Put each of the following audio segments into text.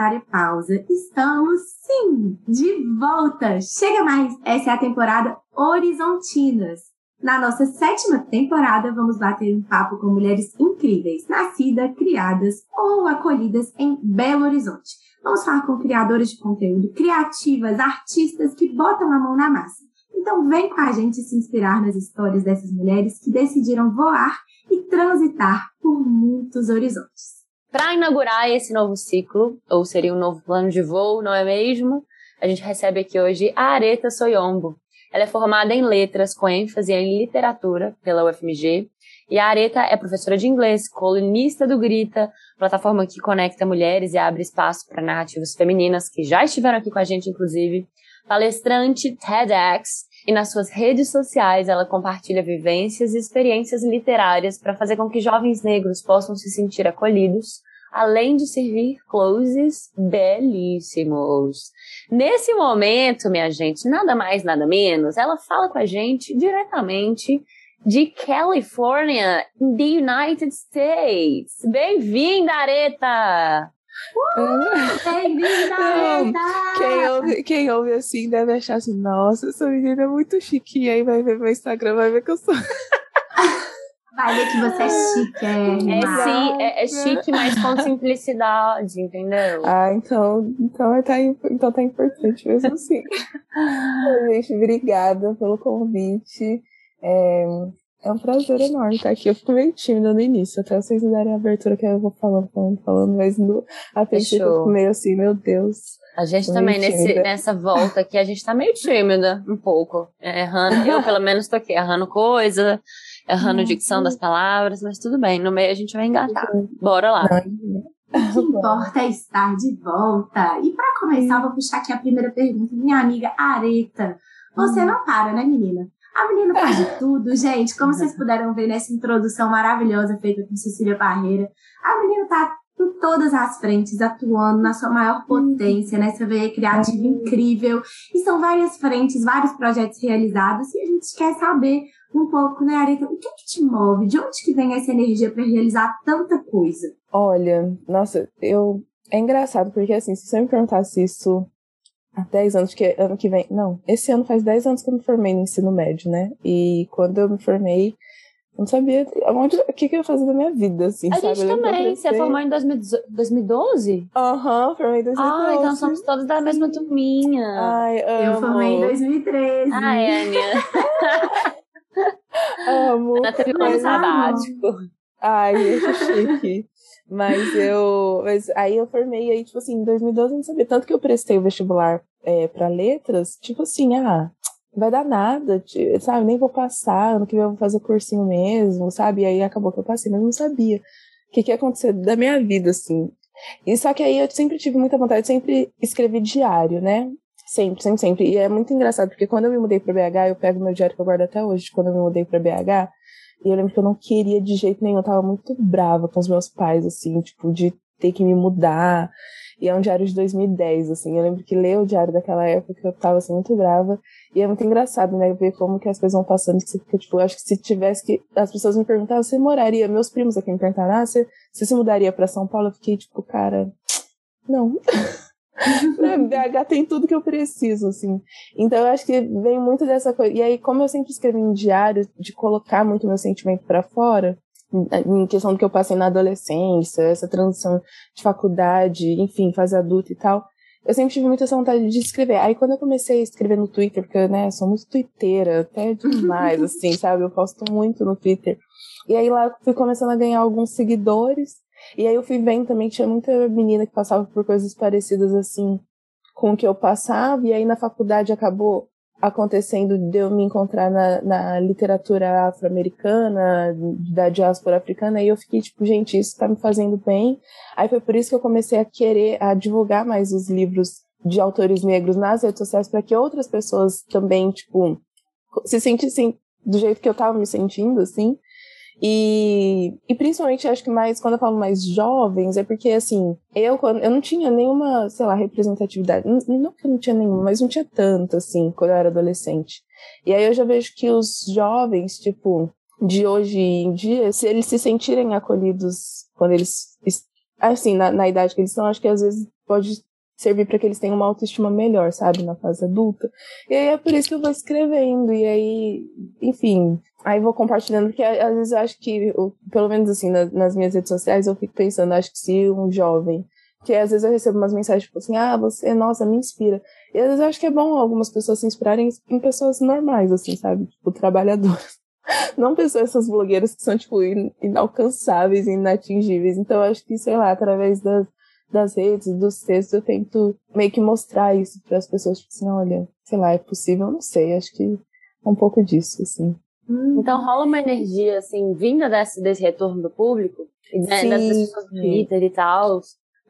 necessária pausa. Estamos, sim, de volta! Chega mais! Essa é a temporada Horizontinas. Na nossa sétima temporada, vamos bater um papo com mulheres incríveis, nascidas, criadas ou acolhidas em Belo Horizonte. Vamos falar com criadoras de conteúdo, criativas, artistas que botam a mão na massa. Então vem com a gente se inspirar nas histórias dessas mulheres que decidiram voar e transitar por muitos horizontes. Para inaugurar esse novo ciclo, ou seria um novo plano de voo, não é mesmo? A gente recebe aqui hoje a Areta Soyombo. Ela é formada em letras com ênfase em literatura pela UFMG. E a Areta é professora de inglês, colunista do Grita, plataforma que conecta mulheres e abre espaço para narrativas femininas, que já estiveram aqui com a gente, inclusive. Palestrante TEDx e nas suas redes sociais ela compartilha vivências e experiências literárias para fazer com que jovens negros possam se sentir acolhidos, além de servir closes belíssimos. Nesse momento, minha gente, nada mais, nada menos, ela fala com a gente diretamente de California, in the United States. Bem-vinda, Areta! Uh, quem, ouve, quem ouve assim deve achar assim, nossa, essa menina é muito chique. E aí vai ver meu Instagram, vai ver que eu sou. Vai ver que você é chique, é. É, sim, é, é chique, mas com simplicidade, entendeu? Ah, então, então, tá, então tá importante mesmo assim. Gente, obrigada pelo convite. É, é um prazer enorme estar aqui. Eu fico meio tímida no início, até vocês me darem a abertura que eu vou falando, falando, falando, mas no, a princípio eu fico meio assim, meu Deus. A gente também, nesse, nessa volta aqui, a gente tá meio tímida, um pouco. É, errando, eu pelo menos tô aqui, errando coisa, errando dicção das palavras, mas tudo bem, no meio a gente vai engatar. Bora lá. O que importa é estar de volta. E para começar, vou puxar aqui a primeira pergunta. Minha amiga Areta. Você não para, né, menina? A menina faz de tudo, gente. Como vocês puderam ver nessa introdução maravilhosa feita com Cecília Barreira, a menina tá em todas as frentes, atuando na sua maior potência, nessa veia criativa incrível. E são várias frentes, vários projetos realizados, e a gente quer saber um pouco, né, Areta, o que, que te move? De onde que vem essa energia para realizar tanta coisa? Olha, nossa, eu. É engraçado, porque assim, se você me perguntasse isso há 10 anos, que ano que vem. Não, esse ano faz 10 anos que eu me formei no ensino médio, né? E quando eu me formei, eu não sabia onde, o que, que eu ia fazer da minha vida, assim, a sabe? gente também. Você formou em 2012? Aham, uhum, formei em 2012. Ah, então somos todos da mesma turminha. Ai, amo. Eu formei em 2013. Ai, Aninha. amo. Ana teve um ano sabático. Ai, que chique. Mas eu. Mas aí eu formei aí, tipo assim, em 2012 eu não sabia. Tanto que eu prestei o vestibular é, para letras, tipo assim, ah, vai dar nada, sabe? Nem vou passar, ano que vem eu vou fazer cursinho mesmo, sabe? E aí acabou que eu passei, mas não sabia o que, que ia acontecer da minha vida, assim. E só que aí eu sempre tive muita vontade, sempre escrevi diário, né? Sempre, sempre, sempre. E é muito engraçado, porque quando eu me mudei para BH, eu pego meu diário que eu guardo até hoje, quando eu me mudei para BH, e eu lembro que eu não queria de jeito nenhum, eu tava muito brava com os meus pais, assim, tipo, de ter que me mudar. E é um diário de 2010, assim. Eu lembro que ler o diário daquela época eu tava, assim, muito brava. E é muito engraçado, né? Ver como que as coisas vão passando. Que você fica, tipo, eu acho que se tivesse que. As pessoas me perguntavam, você moraria? Meus primos aqui me perguntaram, ah, você, você se mudaria pra São Paulo? Eu fiquei, tipo, cara, não. BH tem tudo que eu preciso, assim. Então eu acho que vem muito dessa coisa. E aí, como eu sempre escrevi em diário, de colocar muito meu sentimento para fora, em questão do que eu passei na adolescência, essa transição de faculdade, enfim, fase adulta e tal, eu sempre tive muita vontade de escrever. Aí quando eu comecei a escrever no Twitter, porque, né, eu sou muito twitteira, até demais, assim, sabe? Eu posto muito no Twitter. E aí lá fui começando a ganhar alguns seguidores, e aí eu fui vendo também tinha muita menina que passava por coisas parecidas assim com o que eu passava, e aí na faculdade acabou acontecendo de eu me encontrar na, na literatura afro-americana, da diáspora africana, e eu fiquei tipo, gente, isso tá me fazendo bem. Aí foi por isso que eu comecei a querer a divulgar mais os livros de autores negros nas redes sociais para que outras pessoas também, tipo, se sentissem do jeito que eu tava me sentindo, assim. E, e principalmente acho que mais quando eu falo mais jovens, é porque assim, eu quando eu não tinha nenhuma, sei lá, representatividade, não, que eu não tinha nenhuma, mas não tinha tanto assim quando eu era adolescente. E aí eu já vejo que os jovens, tipo, de hoje em dia, se eles se sentirem acolhidos quando eles assim, na, na idade que eles estão, acho que às vezes pode servir para que eles tenham uma autoestima melhor, sabe, na fase adulta. E aí é por isso que eu vou escrevendo, e aí, enfim, aí vou compartilhando, porque às vezes eu acho que, pelo menos assim, nas, nas minhas redes sociais, eu fico pensando, acho que se um jovem, que às vezes eu recebo umas mensagens tipo assim, ah, você, nossa, me inspira. E às vezes eu acho que é bom algumas pessoas se inspirarem em pessoas normais, assim, sabe, tipo, trabalhadoras. Não pessoas, essas blogueiras que são, tipo, inalcançáveis, inatingíveis. Então, eu acho que, sei lá, através das, das redes, dos textos, eu tento meio que mostrar isso para as pessoas, tipo assim, olha, sei lá, é possível, eu não sei, acho que é um pouco disso, assim. Hum. Então rola uma energia, assim, vinda desse, desse retorno do público, né, das pessoas do Twitter e tal,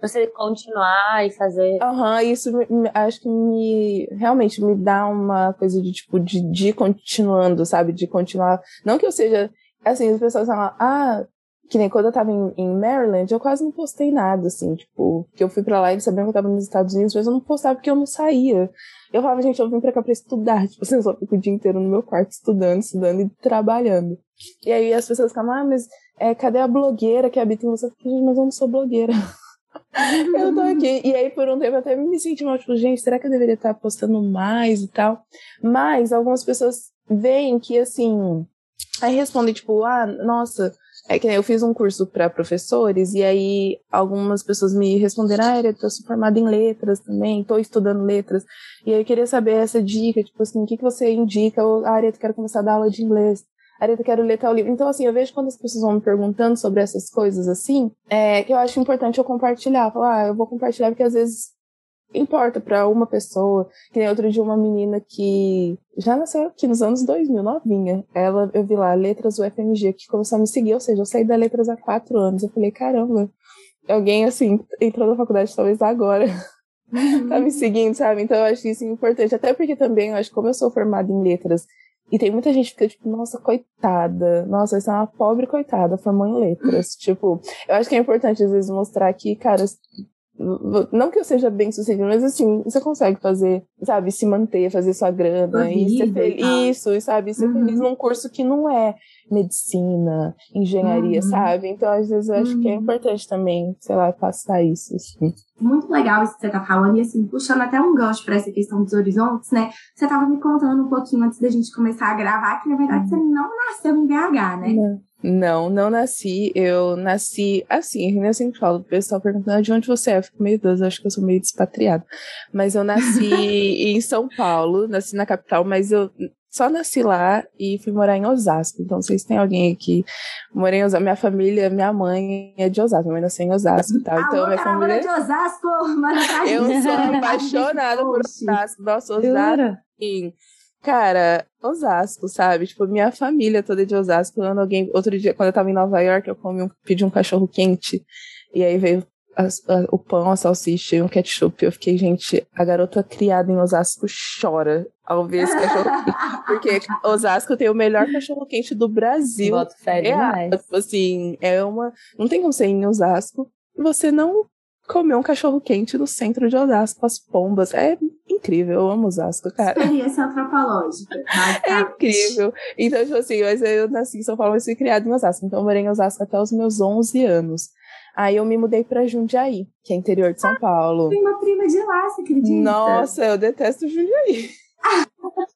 você continuar e fazer. Aham, uhum, isso me, acho que me realmente me dá uma coisa de tipo de, de continuando, sabe? De continuar. Não que eu seja. Assim, as pessoas falam, ah, que nem quando eu tava em, em, Maryland, eu quase não postei nada, assim, tipo, que eu fui pra lá e sabiam que eu tava nos Estados Unidos, mas eu não postava porque eu não saía. Eu falava, gente, eu vim pra cá pra estudar, tipo, assim, eu só fico o dia inteiro no meu quarto estudando, estudando e trabalhando. E aí as pessoas ficam, ah, mas é, cadê a blogueira que habita em você? Eu falei, mas eu não sou blogueira. eu tô aqui. E aí, por um tempo, eu até me senti mal, tipo, gente, será que eu deveria estar postando mais e tal? Mas algumas pessoas veem que, assim, aí respondem, tipo, ah, nossa, é que eu fiz um curso para professores e aí algumas pessoas me responderam, ah, eu tô formada em letras também, tô estudando letras. E aí eu queria saber essa dica, tipo assim, o que, que você indica? Ah, Areta, quero começar a dar aula de inglês. Areta, quero ler tal livro. Então, assim, eu vejo quando as pessoas vão me perguntando sobre essas coisas assim, é que eu acho importante eu compartilhar. Falar, ah, eu vou compartilhar porque às vezes importa para uma pessoa. Que nem outro dia uma menina que já nasceu aqui nos anos 2000, novinha. Ela, eu vi lá, Letras UFMG, que começou a me seguir, ou seja, eu saí da Letras há quatro anos. Eu falei, caramba, alguém assim, entrou na faculdade talvez agora. Uhum. tá me seguindo, sabe? Então eu acho isso importante. Até porque também, eu acho que como eu sou formada em letras, e tem muita gente que fica tipo, nossa, coitada, nossa, essa é uma pobre coitada, formou em letras. tipo, eu acho que é importante às vezes mostrar que, cara, não que eu seja bem sucedido, mas assim, você consegue fazer, sabe, se manter, fazer sua grana e ser feliz. Isso, e sabe, ser uhum. feliz num curso que não é medicina, engenharia, uhum. sabe? Então, às vezes, eu acho uhum. que é uhum. importante também, sei lá, passar isso. Assim. Muito legal isso que você tá falando, e assim, puxando até um gancho para essa questão dos horizontes, né? Você tava me contando um pouquinho antes da gente começar a gravar que, na verdade, você uhum. não nasceu em BH, né? Não. Não, não nasci. Eu nasci assim, eu sempre falo, o pessoal perguntando de onde você é, eu fico meio doce, acho que eu sou meio despatriado. Mas eu nasci em São Paulo, nasci na capital, mas eu só nasci lá e fui morar em Osasco. Então, vocês têm alguém aqui, morei em Osasco, minha família, minha mãe é de Osasco, minha mãe nasceu em Osasco e tal. Alô, então, minha família. de Osasco, mano, Eu sou apaixonada por Osasco. Nossa, Osasco. Cara, Osasco, sabe? Tipo, minha família toda é de Osasco. Quando alguém, outro dia, quando eu tava em Nova York, eu comi um, pedi um cachorro quente. E aí veio a, a, o pão, a salsicha e um ketchup. Eu fiquei, gente, a garota criada em Osasco chora ao ver esse cachorro quente. Porque Osasco tem o melhor cachorro quente do Brasil. Boto fé é, tipo assim, é uma. Não tem como ser em Osasco. Você não comer um cachorro quente no centro de Osasco, as pombas. É incrível, eu amo Osasco, cara. Experiência antropológica. É incrível. Então, tipo assim, mas eu nasci em São Paulo, mas fui criada em Osasco. Então, eu morei em Osasco até os meus 11 anos. Aí eu me mudei pra Jundiaí, que é interior de São Paulo. Tem uma prima de lá, você acredita? Nossa, eu detesto Jundiaí.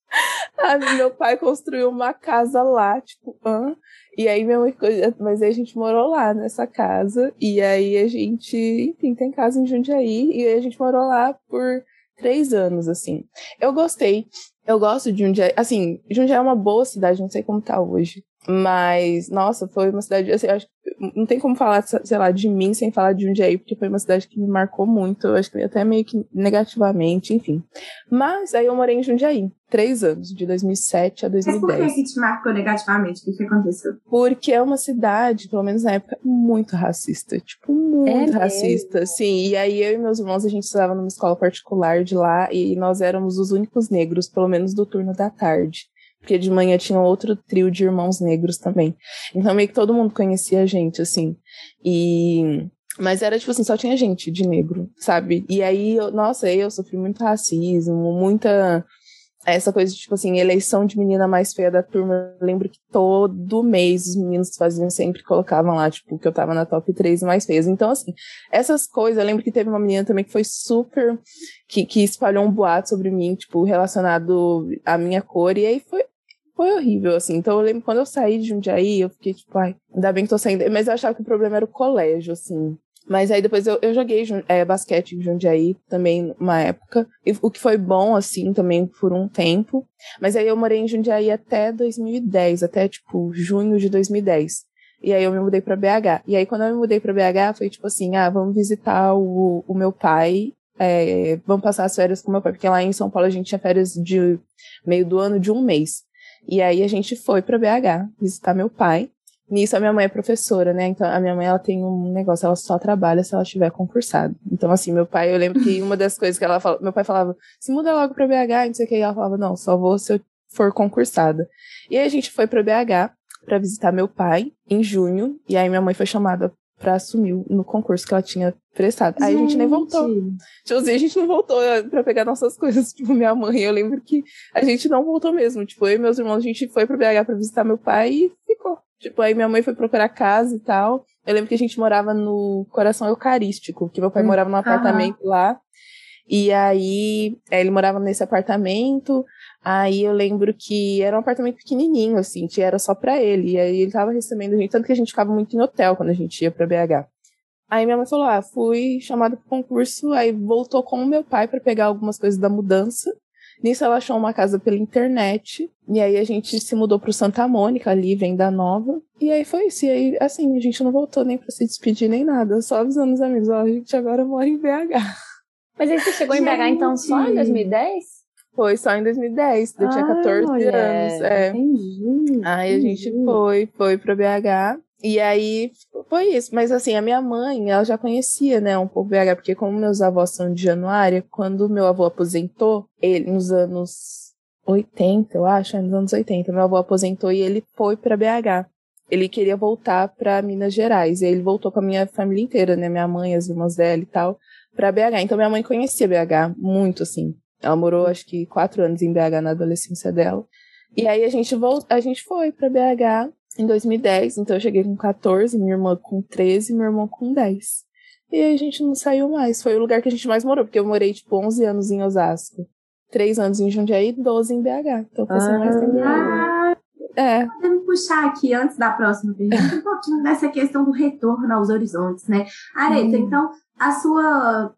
meu pai construiu uma casa lá, tipo, hã? E aí minha mãe mas aí a gente morou lá nessa casa, e aí a gente, enfim, tem casa em Jundiaí, e aí a gente morou lá por três anos, assim. Eu gostei, eu gosto de Jundiaí, assim, Jundiaí é uma boa cidade, não sei como tá hoje, mas, nossa, foi uma cidade, assim, acho não tem como falar, sei lá, de mim sem falar de Jundiaí, porque foi uma cidade que me marcou muito, eu acho que até meio que negativamente, enfim. Mas aí eu morei em Jundiaí, três anos, de 2007 a 2010. Mas por que, que te marcou negativamente? O que, que aconteceu? Porque é uma cidade, pelo menos na época, muito racista. Tipo, muito é racista, mesmo? sim. E aí eu e meus irmãos, a gente estudava numa escola particular de lá e nós éramos os únicos negros, pelo menos do turno da tarde porque de manhã tinha outro trio de irmãos negros também. Então meio que todo mundo conhecia a gente, assim. E. Mas era tipo assim, só tinha gente de negro, sabe? E aí, eu, nossa, eu sofri muito racismo, muita. Essa coisa de, tipo assim, eleição de menina mais feia da turma. Eu lembro que todo mês os meninos faziam sempre, colocavam lá, tipo, que eu tava na top 3 mais feias. Então, assim, essas coisas, eu lembro que teve uma menina também que foi super. que, que espalhou um boato sobre mim, tipo, relacionado à minha cor. E aí foi, foi horrível, assim. Então eu lembro quando eu saí de Jundiaí, eu fiquei tipo, ai, ainda bem que tô saindo. Mas eu achava que o problema era o colégio, assim. Mas aí depois eu, eu joguei é, basquete em Jundiaí também, uma época. E, o que foi bom, assim, também por um tempo. Mas aí eu morei em Jundiaí até 2010, até tipo junho de 2010. E aí eu me mudei para BH. E aí quando eu me mudei para BH, foi tipo assim, ah, vamos visitar o, o meu pai. É, vamos passar as férias com meu pai, porque lá em São Paulo a gente tinha férias de meio do ano de um mês. E aí a gente foi para BH visitar meu pai. Nisso a minha mãe é professora, né? Então a minha mãe ela tem um negócio, ela só trabalha se ela estiver concursada. Então assim, meu pai, eu lembro que uma das coisas que ela falou, meu pai falava: "Se muda logo para BH", não sei o que, e ela falava: "Não, só vou se eu for concursada". E aí a gente foi para BH para visitar meu pai em junho, e aí minha mãe foi chamada para assumir no concurso que ela tinha prestado. Aí a gente nem voltou. Tipo assim, a gente não voltou eh, para pegar nossas coisas, tipo, minha mãe. Eu lembro que a gente não voltou mesmo. Tipo, eu e meus irmãos, a gente foi pro BH para visitar meu pai e ficou. Tipo, aí minha mãe foi procurar casa e tal. Eu lembro que a gente morava no Coração Eucarístico, que meu pai hum. morava num apartamento lá. E aí, eh, ele morava nesse apartamento. Aí eu lembro que era um apartamento pequenininho, assim, que era só pra ele. E aí ele tava recebendo gente, tanto que a gente ficava muito em hotel quando a gente ia pra BH. Aí minha mãe falou: Ah, fui chamada pro concurso, aí voltou com o meu pai para pegar algumas coisas da mudança. Nisso ela achou uma casa pela internet. E aí a gente se mudou pro Santa Mônica, ali, Venda Nova. E aí foi isso. E aí, assim, a gente não voltou nem pra se despedir nem nada. Só avisando os amigos: Ó, a gente agora mora em BH. Mas aí você chegou em BH então só em 2010? Foi só em 2010, eu tinha 14 mulher, anos. É. Entendi. Aí a gente foi, foi pro BH. E aí foi isso. Mas assim, a minha mãe, ela já conhecia, né, um pouco BH, porque como meus avós são de Januária, quando meu avô aposentou, ele nos anos 80, eu acho, nos anos 80, meu avô aposentou e ele foi para BH. Ele queria voltar para Minas Gerais. E aí ele voltou com a minha família inteira, né, minha mãe, as irmãs dela e tal, para BH. Então minha mãe conhecia BH muito assim. Ela morou, acho que, quatro anos em BH na adolescência dela. E aí a gente, voltou, a gente foi para BH em 2010, então eu cheguei com 14, minha irmã com 13, meu irmão com 10. E aí a gente não saiu mais. Foi o lugar que a gente mais morou, porque eu morei, tipo, 11 anos em Osasco. 3 anos em Jundiaí e 12 em BH. Então foi ah, mais tempo. Ah, é. Podemos puxar aqui, antes da próxima pergunta, um pouquinho dessa questão do retorno aos horizontes, né? Areta, hum. então, a sua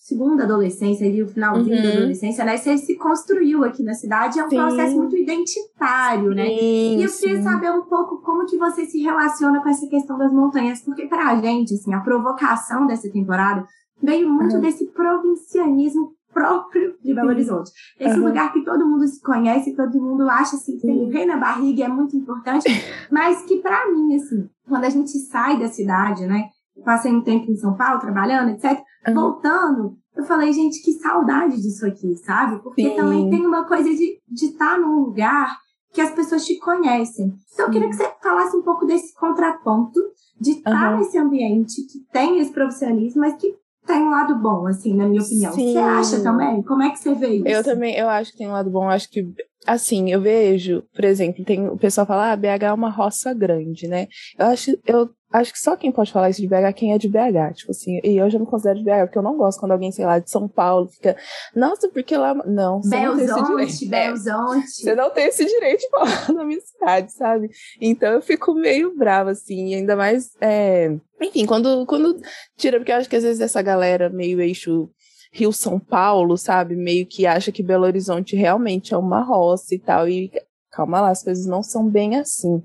segunda adolescência, ali, o finalzinho uhum. da adolescência, né? Você se construiu aqui na cidade, é um sim. processo muito identitário, né? Sim, e eu queria sim. saber um pouco como que você se relaciona com essa questão das montanhas, porque pra gente, assim, a provocação dessa temporada veio muito uhum. desse provincianismo próprio de Belo Horizonte. Esse uhum. lugar que todo mundo se conhece, todo mundo acha assim, que tem rei na barriga, é muito importante, mas que para mim, assim, quando a gente sai da cidade, né? Passei um tempo em São Paulo trabalhando, etc. Uhum. Voltando, eu falei, gente, que saudade disso aqui, sabe? Porque Sim. também tem uma coisa de estar tá num lugar que as pessoas te conhecem. Então, eu queria que você falasse um pouco desse contraponto de estar tá uhum. nesse ambiente que tem esse profissionalismo, mas que tem um lado bom, assim, na minha opinião. Sim. Você acha também? Como é que você vê isso? Eu também, eu acho que tem um lado bom. Eu acho que, assim, eu vejo, por exemplo, tem o pessoal fala, ah, BH é uma roça grande, né? Eu acho, eu Acho que só quem pode falar isso de BH é quem é de BH. Tipo assim, e eu já me considero de BH, porque eu não gosto quando alguém, sei lá, de São Paulo fica, nossa, porque lá. Não, você Belzonte, não tem esse direito. Belzonte. Você não tem esse direito de falar na minha cidade, sabe? Então eu fico meio brava, assim, ainda mais. É... Enfim, quando, quando tira, porque eu acho que às vezes essa galera meio eixo Rio São Paulo, sabe? Meio que acha que Belo Horizonte realmente é uma roça e tal. E calma lá, as coisas não são bem assim.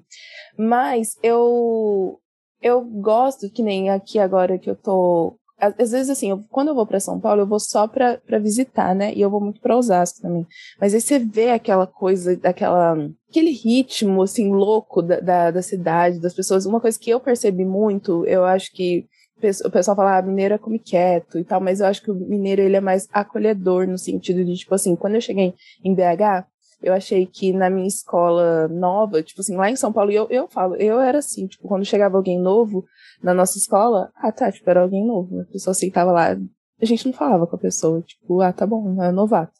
Mas eu eu gosto, que nem aqui agora que eu tô. Às vezes, assim, eu, quando eu vou para São Paulo, eu vou só pra, pra visitar, né? E eu vou muito pra Osasco também. Mas aí você vê aquela coisa, daquela, aquele ritmo, assim, louco da, da, da cidade, das pessoas. Uma coisa que eu percebi muito, eu acho que o pessoal fala, ah, mineiro é come quieto e tal, mas eu acho que o mineiro ele é mais acolhedor no sentido de, tipo assim, quando eu cheguei em BH, eu achei que na minha escola nova, tipo assim, lá em São Paulo, eu, eu falo, eu era assim, tipo, quando chegava alguém novo na nossa escola, ah, tá, tipo, era alguém novo, a pessoa aceitava lá, a gente não falava com a pessoa, tipo, ah, tá bom, é novato.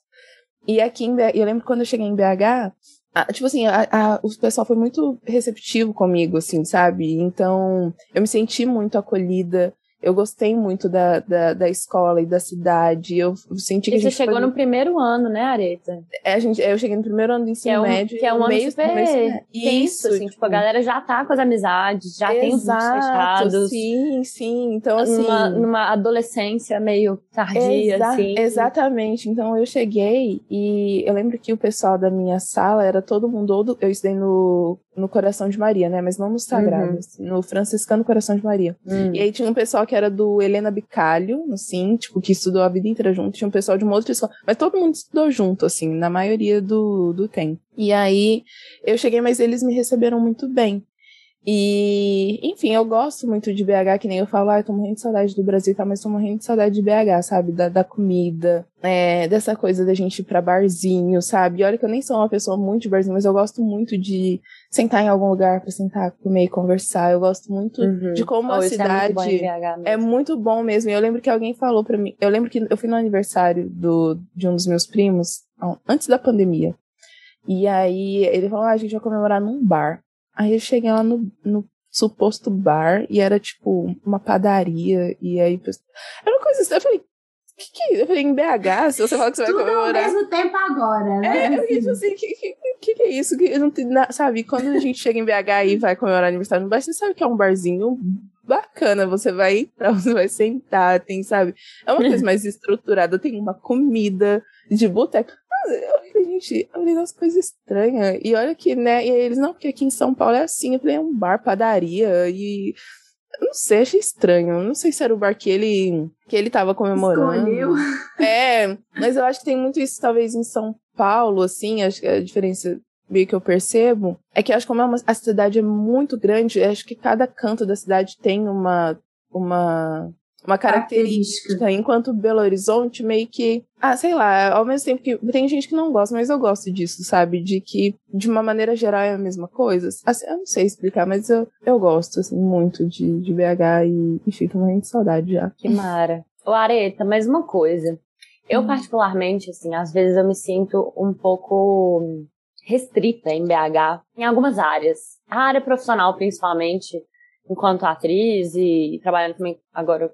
E aqui em BH, eu lembro quando eu cheguei em BH, a, tipo assim, a, a, o pessoal foi muito receptivo comigo, assim, sabe? Então, eu me senti muito acolhida eu gostei muito da, da, da, escola e da cidade. Eu senti que e a gente. Você chegou foi... no primeiro ano, né, Areta? É, a gente, eu cheguei no primeiro ano do ensino que é um, médio. Que é um ano meio, super meio, isso, assim, tipo, tipo, a galera já tá com as amizades, já tem os grupos fechados. Sim, sim. Então, assim. Numa, numa adolescência meio tardia, exa assim. Exatamente. Então, eu cheguei e eu lembro que o pessoal da minha sala era todo mundo. Eu estudei no no Coração de Maria, né? Mas não no Sagrado, uhum. assim, no Franciscano Coração de Maria. Uhum. E aí tinha um pessoal que era do Helena Bicalho, assim, tipo, que estudou a vida inteira junto. Tinha um pessoal de uma outra escola. Mas todo mundo estudou junto, assim, na maioria do, do tempo. E aí eu cheguei, mas eles me receberam muito bem. E, enfim, eu gosto muito de BH, que nem eu falo, ah, eu tô morrendo de saudade do Brasil, tá? Mas tô morrendo de saudade de BH, sabe? Da, da comida, é, dessa coisa da gente ir pra barzinho, sabe? E olha que eu nem sou uma pessoa muito de barzinho, mas eu gosto muito de sentar em algum lugar pra sentar, comer e conversar. Eu gosto muito uhum. de como oh, a cidade é muito, é muito, bom mesmo. E eu lembro que alguém falou pra mim, eu lembro que eu fui no aniversário do, de um dos meus primos, antes da pandemia. E aí ele falou, ah, a gente vai comemorar num bar. Aí eu cheguei lá no, no suposto bar e era tipo uma padaria. E aí. Era uma coisa assim. Eu falei, que que é Eu falei, em BH, se você fala que você Tudo vai comemorar. ao mesmo tempo agora, né? É, eu fiquei tipo assim, que, que, que, que é isso? Que não tem, sabe, quando a gente chega em BH e vai comemorar aniversário no bar, você sabe que é um barzinho bacana. Você vai entrar, você vai sentar, tem, sabe? É uma coisa mais estruturada, tem uma comida de boteco eu gente, eu falei, nossa, coisa estranha. E olha que, né, e aí eles, não, porque aqui em São Paulo é assim. Eu falei, é um bar, padaria, e. Eu não sei, achei estranho. Não sei se era o bar que ele, que ele tava comemorando. Escolheu. É, mas eu acho que tem muito isso, talvez, em São Paulo, assim, que a diferença meio que eu percebo é que acho que como é uma, a cidade é muito grande, acho que cada canto da cidade tem uma, uma uma característica. Enquanto Belo Horizonte meio que. Ah, sei lá, ao mesmo tempo que. Tem gente que não gosta, mas eu gosto disso, sabe? De que, de uma maneira geral, é a mesma coisa. Assim, eu não sei explicar, mas eu, eu gosto, assim, muito de, de BH e, enfim, tô morrendo de saudade já. Que mara. Ô, Areta, mais uma coisa. Eu, hum. particularmente, assim, às vezes eu me sinto um pouco restrita em BH, em algumas áreas. A área profissional, principalmente enquanto atriz e trabalhando também agora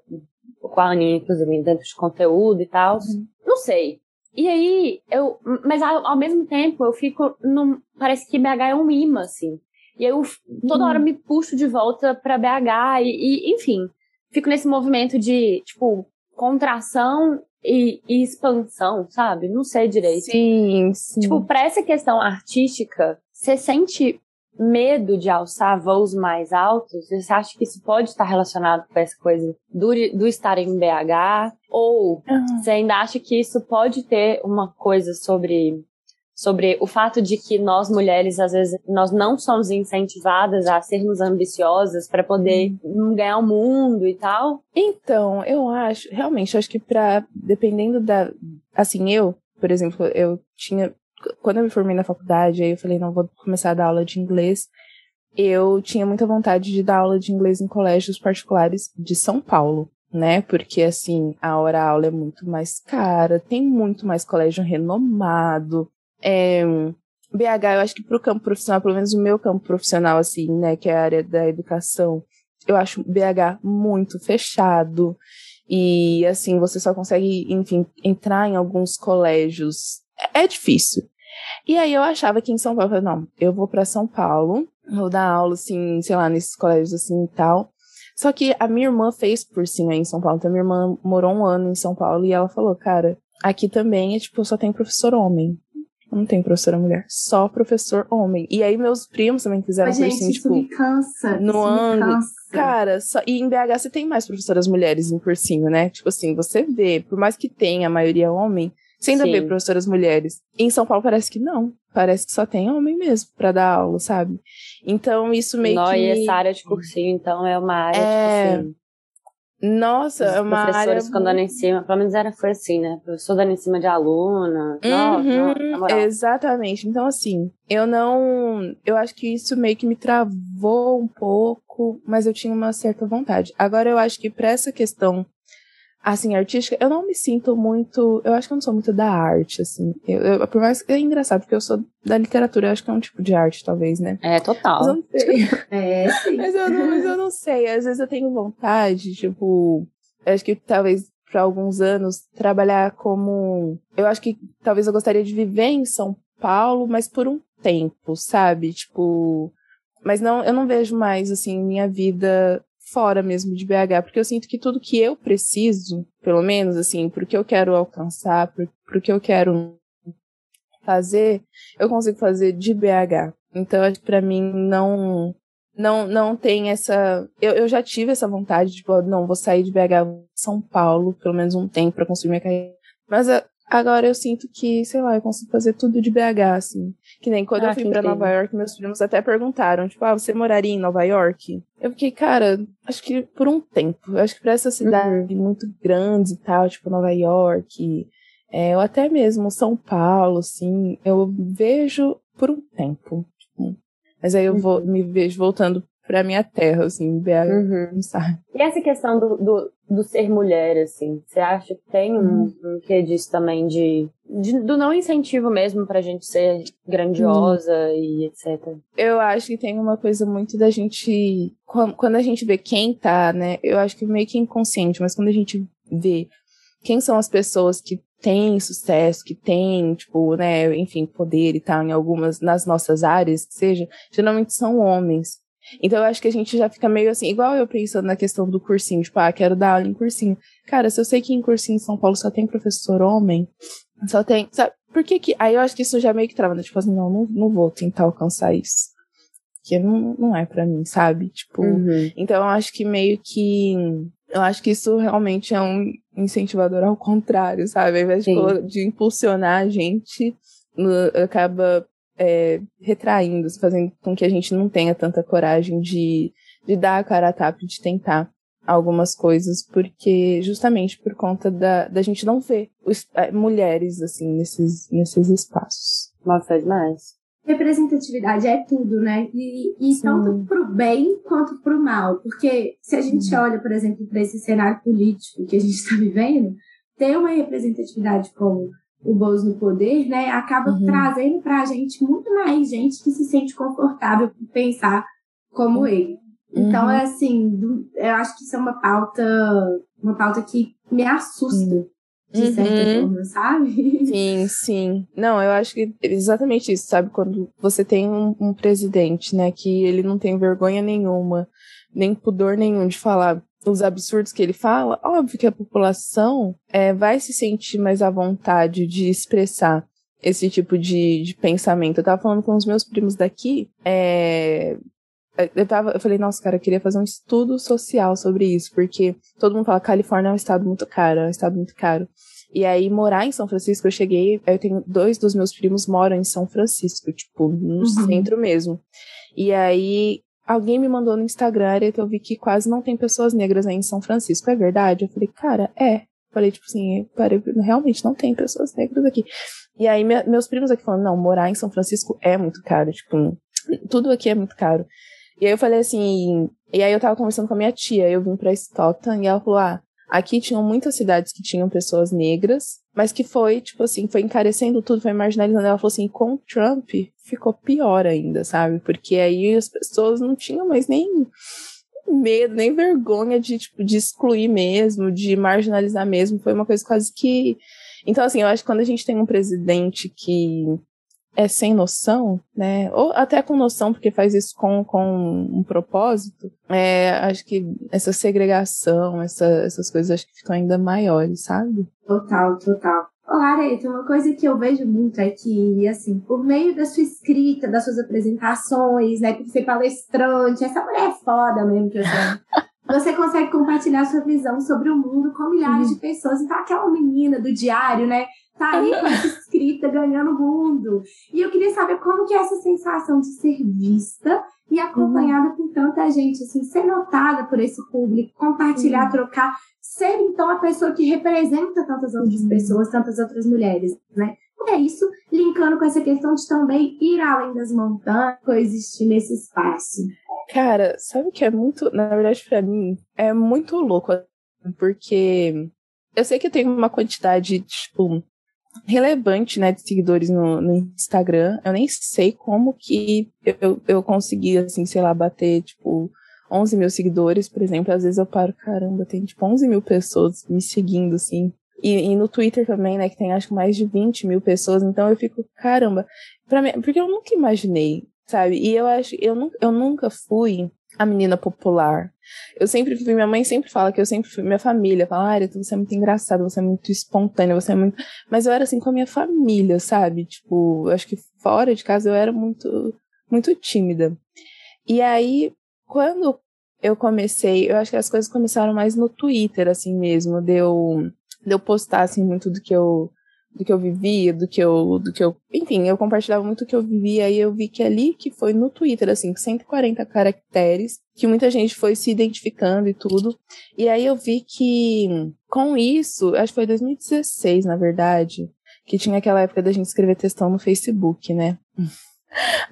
com a Aninha, inclusive, dentro de conteúdo e tal. Uhum. Não sei. E aí, eu. Mas ao, ao, mesmo tempo, eu fico. Num, parece que BH é um imã, assim. E eu toda uhum. hora me puxo de volta pra BH e, e, enfim, fico nesse movimento de, tipo, contração e, e, expansão, sabe? Não sei direito. Sim, sim. Tipo, pra essa questão artística, você sente medo de alçar voos mais altos? Você acha que isso pode estar relacionado com essa coisa do, do estar em BH? Ou uhum. você ainda acha que isso pode ter uma coisa sobre sobre o fato de que nós mulheres às vezes nós não somos incentivadas a sermos ambiciosas para poder uhum. ganhar o mundo e tal? Então, eu acho, realmente, eu acho que para dependendo da assim, eu, por exemplo, eu tinha quando eu me formei na faculdade, aí eu falei, não, vou começar a dar aula de inglês. Eu tinha muita vontade de dar aula de inglês em colégios particulares de São Paulo, né? Porque, assim, a hora-aula é muito mais cara, tem muito mais colégio renomado. É, BH, eu acho que pro campo profissional, pelo menos o meu campo profissional, assim, né, que é a área da educação, eu acho BH muito fechado. E, assim, você só consegue, enfim, entrar em alguns colégios. É, é difícil. E aí eu achava que em São Paulo, eu falei, não, eu vou para São Paulo, vou dar aula, assim, sei lá, nesses colégios assim e tal. Só que a minha irmã fez cursinho aí em São Paulo, então minha irmã morou um ano em São Paulo e ela falou, cara, aqui também é tipo, só tem professor homem. não tem professora mulher, só professor homem. E aí meus primos também fizeram Mas, cursinho, gente, tipo, isso me cansa. no isso ângulo. cansa. Cara, só, e em BH você tem mais professoras mulheres em cursinho, né? Tipo assim, você vê, por mais que tenha a maioria homem, você ainda professoras mulheres. Em São Paulo parece que não. Parece que só tem homem mesmo pra dar aula, sabe? Então isso meio Nó, que. e essa área de cursinho, então, é uma área, É, tipo assim, Nossa, os é uma área. professores ficam dando em cima, pelo menos era, foi assim, né? Professor dando em cima de aluna. Nossa, Uhum, moral. exatamente. Então, assim, eu não. Eu acho que isso meio que me travou um pouco, mas eu tinha uma certa vontade. Agora, eu acho que pra essa questão, assim, artística, eu não me sinto muito. Eu acho que eu não sou muito da arte, assim. Eu, eu- por mais que é engraçado, porque eu sou da literatura, eu acho que é um tipo de arte, talvez, né? É, total. Mas eu não sei. É, sim. Mas eu, não, mas eu não sei. Às vezes eu tenho vontade, tipo. Eu acho que talvez para alguns anos trabalhar como. Eu acho que talvez eu gostaria de viver em São Paulo, mas por um tempo, sabe? Tipo. Mas não, eu não vejo mais, assim, minha vida fora mesmo de BH, porque eu sinto que tudo que eu preciso, pelo menos, assim, pro que eu quero alcançar, pro, pro que eu quero fazer, eu consigo fazer de BH. Então, acho que pra mim não não não tem essa eu, eu já tive essa vontade tipo não vou sair de BH São Paulo pelo menos um tempo pra construir minha carreira mas a- agora eu sinto que sei lá eu consigo fazer tudo de BH assim. Que nem quando Ah, eu fui pra. Nova York meus primos até perguntaram tipo ah você moraria em Nova York? Eu fiquei cara acho que por um tempo. Acho que pra essa cidade muito grande e tal tipo Nova York é, ou até mesmo São Paulo assim eu vejo por um tempo tipo, mas aí eu vou, me vejo voltando pra minha terra, assim, BH, Uhum. sabe? E essa questão do, do, do ser mulher, assim, você acha que tem um, Uhum. um quê disso também de, de- do não incentivo mesmo pra gente ser grandiosa e etc? Eu acho que tem uma coisa muito da gente. quan- Quando a gente vê quem tá, né? Eu acho que meio que inconsciente, mas quando a gente vê quem são as pessoas que têm sucesso, que têm, tipo, né, enfim, poder e tal, em algumas, nas nossas áreas, que seja, geralmente são homens. Então eu acho que a gente já fica meio assim, igual eu pensando na questão do cursinho, tipo, ah, quero dar aula em cursinho. Cara, se eu sei que em cursinho em São Paulo só tem professor homem, só tem, sabe, por que que, aí eu acho que isso já meio que trava, né? tipo assim, não, não, não vou tentar alcançar isso. Porque não, não é pra mim, sabe? Tipo, Uhum. então eu acho que meio que. Eu acho que isso realmente é um incentivador ao contrário, sabe? Ao invés de, de impulsionar a gente, acaba é, retraindo, fazendo com que a gente não tenha tanta coragem de, de dar a cara a tapa, de tentar algumas coisas, porque justamente por conta da, da gente não ver os- é, mulheres assim nesses, nesses espaços. Nossa, é demais. representatividade é tudo, né? E, e tanto pro bem quanto pro mal. Porque se a gente olha, por exemplo, para esse cenário político que a gente está vivendo, ter uma representatividade como o Bozo no poder, né, acaba Uhum. trazendo pra gente muito mais gente que se sente confortável por pensar como ele. Então, Uhum. é assim, eu acho que isso é uma pauta, uma pauta que me assusta, de certa Uhum. forma, sabe? Sim, sim. Não, eu acho que é exatamente isso, sabe? Quando você tem um, um presidente, né, que ele não tem vergonha nenhuma, nem pudor nenhum de falar os absurdos que ele fala, óbvio que a população é, vai se sentir mais à vontade de expressar esse tipo de, de pensamento. Eu tava falando com os meus primos daqui, é, eu, tava, eu falei, nossa, cara, eu queria fazer um estudo social sobre isso, porque todo mundo fala que Califórnia é um estado muito caro, é um estado muito caro. E aí, morar em São Francisco, eu cheguei, eu tenho dois dos meus primos moram em São Francisco, tipo, no Uhum. centro mesmo. E aí, alguém me mandou no Instagram, Areta, eu vi que quase não tem pessoas negras aí em São Francisco. É verdade? Eu falei, cara, é. Falei, tipo assim, parei, realmente não tem pessoas negras aqui. E aí, me- meus primos aqui falando, não, morar em São Francisco é muito caro, tipo, tudo aqui é muito caro. E aí eu falei assim, e aí eu tava conversando com a minha tia, eu vim pra Stoughton, e ela falou, ah, aqui tinham muitas cidades que tinham pessoas negras, mas que foi, tipo assim, foi encarecendo tudo, foi marginalizando. Ela falou assim, com Trump ficou pior ainda, sabe? Porque aí as pessoas não tinham mais nem medo, nem vergonha de, tipo, de excluir mesmo, de marginalizar mesmo. Foi uma coisa quase que. Então, assim, eu acho que quando a gente tem um presidente que é sem noção, né? Ou até com noção, porque faz isso com, com um propósito, é, acho que essa segregação, essa, essas coisas acho que ficam ainda maiores, sabe? Total, total. Ó, Areta, uma coisa que eu vejo muito é que, assim, por meio da sua escrita, das suas apresentações, né, por ser palestrante, essa mulher é foda mesmo que eu sei. Você consegue compartilhar sua visão sobre o mundo com milhares uhum. de pessoas. Então, aquela menina do diário, né? Tá aí com essa escrita ganhando mundo. E eu queria saber como que é essa sensação de ser vista e acompanhada uhum. por tanta gente, assim, ser notada por esse público, compartilhar, uhum. trocar, ser então a pessoa que representa tantas outras uhum. pessoas, tantas outras mulheres, né? É isso, linkando com essa questão de também ir além das montanhas, coexistir nesse espaço. Cara, sabe que é muito, na verdade, para mim, é muito louco, porque eu sei que eu tenho uma quantidade, tipo, relevante, né, de seguidores no, no Instagram. Eu nem sei como que eu, eu consegui, assim, sei lá, bater, tipo, 11 mil seguidores, por exemplo. Às vezes eu paro, caramba, tem, tipo, 11 mil pessoas me seguindo, assim. E, e, no Twitter também, né, que tem acho que mais de 20 mil pessoas. Então eu fico, caramba, pra mim, porque eu nunca imaginei, sabe? E eu acho, eu, eu nunca fui a menina popular. Eu sempre fui, minha mãe sempre fala que eu sempre fui, minha família fala, ah, você é muito engraçada, você é muito espontânea, você é muito. Mas eu era assim com a minha família, sabe? Tipo, acho que fora de casa eu era muito, muito tímida. E aí, quando eu comecei, eu acho que as coisas começaram mais no Twitter, assim mesmo, deu, de eu postar, assim, muito do que eu do que eu vivia, do que eu, do que eu, enfim, eu compartilhava muito o que eu vivia e eu vi que ali que foi no Twitter, assim, 140 caracteres, que muita gente foi se identificando e tudo. E aí eu vi que com isso, acho que foi 2016, na verdade, que tinha aquela época da gente escrever textão no Facebook, né?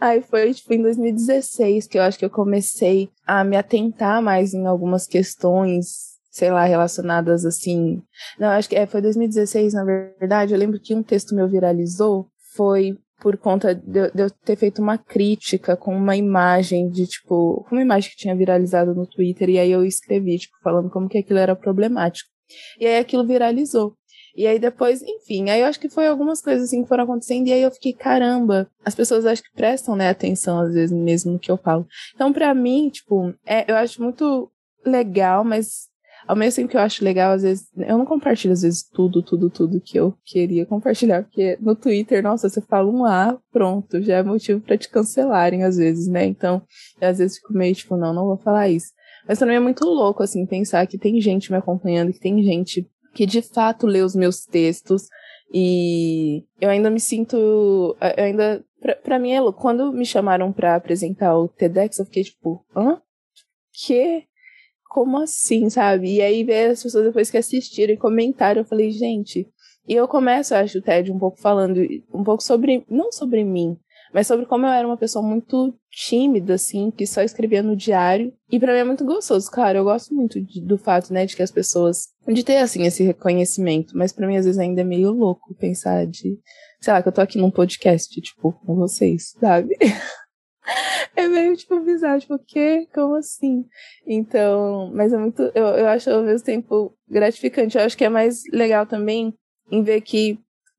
Aí foi tipo em 2016 que eu acho que eu comecei a me atentar mais em algumas questões sei lá, relacionadas assim. Não, acho que é, foi 2016, na verdade. Eu lembro que um texto meu viralizou foi por conta de, de, eu ter feito uma crítica com uma imagem de, tipo, uma imagem que tinha viralizado no Twitter, e aí eu escrevi, tipo, falando como que aquilo era problemático. E aí aquilo viralizou. E aí depois, enfim, aí eu acho que foi algumas coisas assim que foram acontecendo, e aí eu fiquei, caramba, as pessoas acho que prestam, né, atenção às vezes mesmo no que eu falo. Então, para mim, tipo, é, eu acho muito legal, mas ao mesmo tempo que eu acho legal, às vezes, eu não compartilho, às vezes, tudo, tudo, tudo que eu queria compartilhar, porque no Twitter, nossa, você fala um A, pronto, já é motivo para te cancelarem, às vezes, né? Então, eu, às vezes fico meio tipo, não, não vou falar isso. Mas também é muito louco, assim, pensar que tem gente me acompanhando, que tem gente que de fato lê os meus textos, e eu ainda me sinto. Eu ainda. Pra, pra mim é louco. Quando me chamaram pra apresentar o TEDx, eu fiquei tipo, hã? Que? Como assim, sabe? E aí ver as pessoas depois que assistiram e comentaram, eu falei, gente. E eu começo, eu acho, o TED um pouco falando um pouco sobre, não sobre mim, mas sobre como eu era uma pessoa muito tímida, assim, que só escrevia no diário. E para mim é muito gostoso, claro, eu gosto muito de, do fato, né, de que as pessoas. de ter, assim, esse reconhecimento, mas para mim às vezes ainda é meio louco pensar de. sei lá, que eu tô aqui num podcast, tipo, com vocês, sabe? é meio, tipo, bizarro, tipo, o quê? Como assim? Então, mas é muito, eu, eu acho ao mesmo tempo gratificante. Eu acho que é mais legal também em ver que,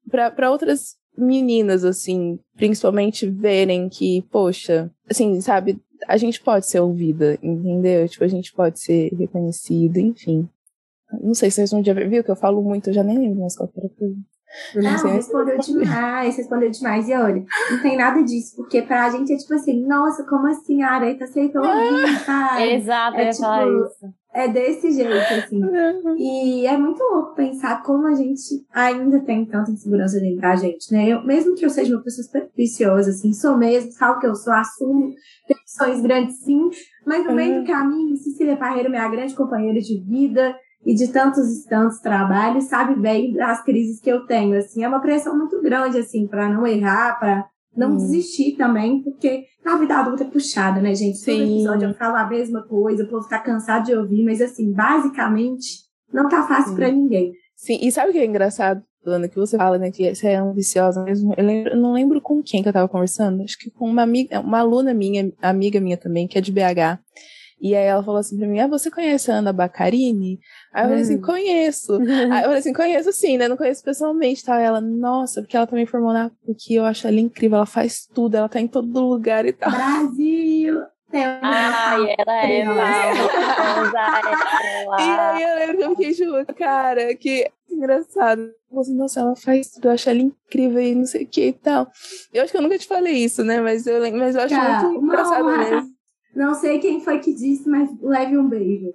para outras meninas, assim, principalmente verem que, poxa, assim, sabe, a gente pode ser ouvida, entendeu? Tipo, a gente pode ser reconhecida, enfim. Não sei se vocês um dia viu que eu falo muito, eu já nem lembro mais qual era a pergunta. Não, respondeu demais, respondeu demais. E olha, não tem nada disso, porque pra gente é tipo assim, nossa, como assim a Areita aceitou vir, sabe? Exato, é, tipo, falar isso. É desse jeito, assim. E é muito louco pensar como a gente ainda tem tanta insegurança dentro da gente, né? Eu, mesmo que eu seja uma pessoa super viciosa, assim, sou mesmo, falo que eu sou, assumo, tenho sonhos grandes sim, mas no meio do caminho, Cecília Parreira, minha grande companheira de vida, e de tantos e tantos trabalhos, sabe bem das crises que eu tenho, assim, é uma pressão muito grande, assim, para não errar, para não hum. desistir também, porque a vida adulta é puxada, né, gente? Sim. Todo episódio eu falo a mesma coisa, o povo tá cansado de ouvir, mas assim, basicamente, não tá fácil para ninguém. Sim, e sabe o que é engraçado, Dona, que você fala, né, que você é viciosa mesmo. Eu, lembro, eu, não lembro com quem que eu tava conversando, acho que com uma amiga, uma aluna minha, amiga minha também, que é de BH. E aí ela falou assim pra mim, ah, você conhece a Ana Bacarini? Aí eu falei assim, hum. conheço. aí eu falei assim, conheço sim, né? Não conheço pessoalmente, tal. ela, nossa, porque ela também formou na PUC, eu acho ela incrível, ela faz tudo, ela tá em todo lugar e tal. Brasil! Ai, ela é maravilhosa. E aí eu lembro que eu fiquei junto, cara, que engraçado. Assim, Nossa, ela faz tudo, eu acho ela incrível e não sei o que e tal. Eu acho que eu nunca te falei isso, né? Mas eu, lembro- mas eu acho Cara, muito uma engraçado honra. mesmo. Não sei quem foi que disse, mas leve um beijo.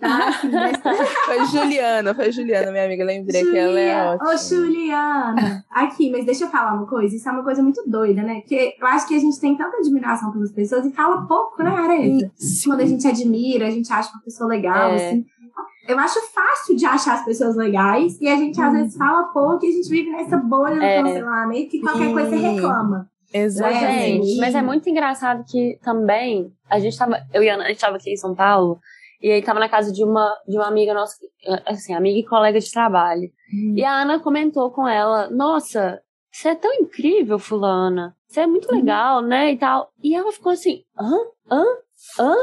Tá? Assim, mas- Foi Juliana, foi Juliana, minha amiga. Lembrei que ela é Julia- ótima. Ô, Juliana! Aqui, mas deixa eu falar uma coisa. Isso é uma coisa muito doida, né? Porque eu acho que a gente tem tanta admiração pelas pessoas e fala pouco, né, Areta? Sim. Quando a gente admira, a gente acha uma pessoa legal, É. assim. Eu acho fácil de achar as pessoas legais e a gente às vezes fala pouco e a gente vive nessa bolha do É. cancelamento que qualquer coisa você reclama. Exatamente. gente, mas é muito engraçado que também a gente tava, eu e a Ana, a gente tava aqui em São Paulo, e aí tava na casa de uma, de uma amiga nossa, assim, amiga e colega de trabalho. E a Ana comentou com ela, nossa, você é tão incrível, fulana. Você é muito legal, né, e tal. E ela ficou assim, hã? Hã? Hã?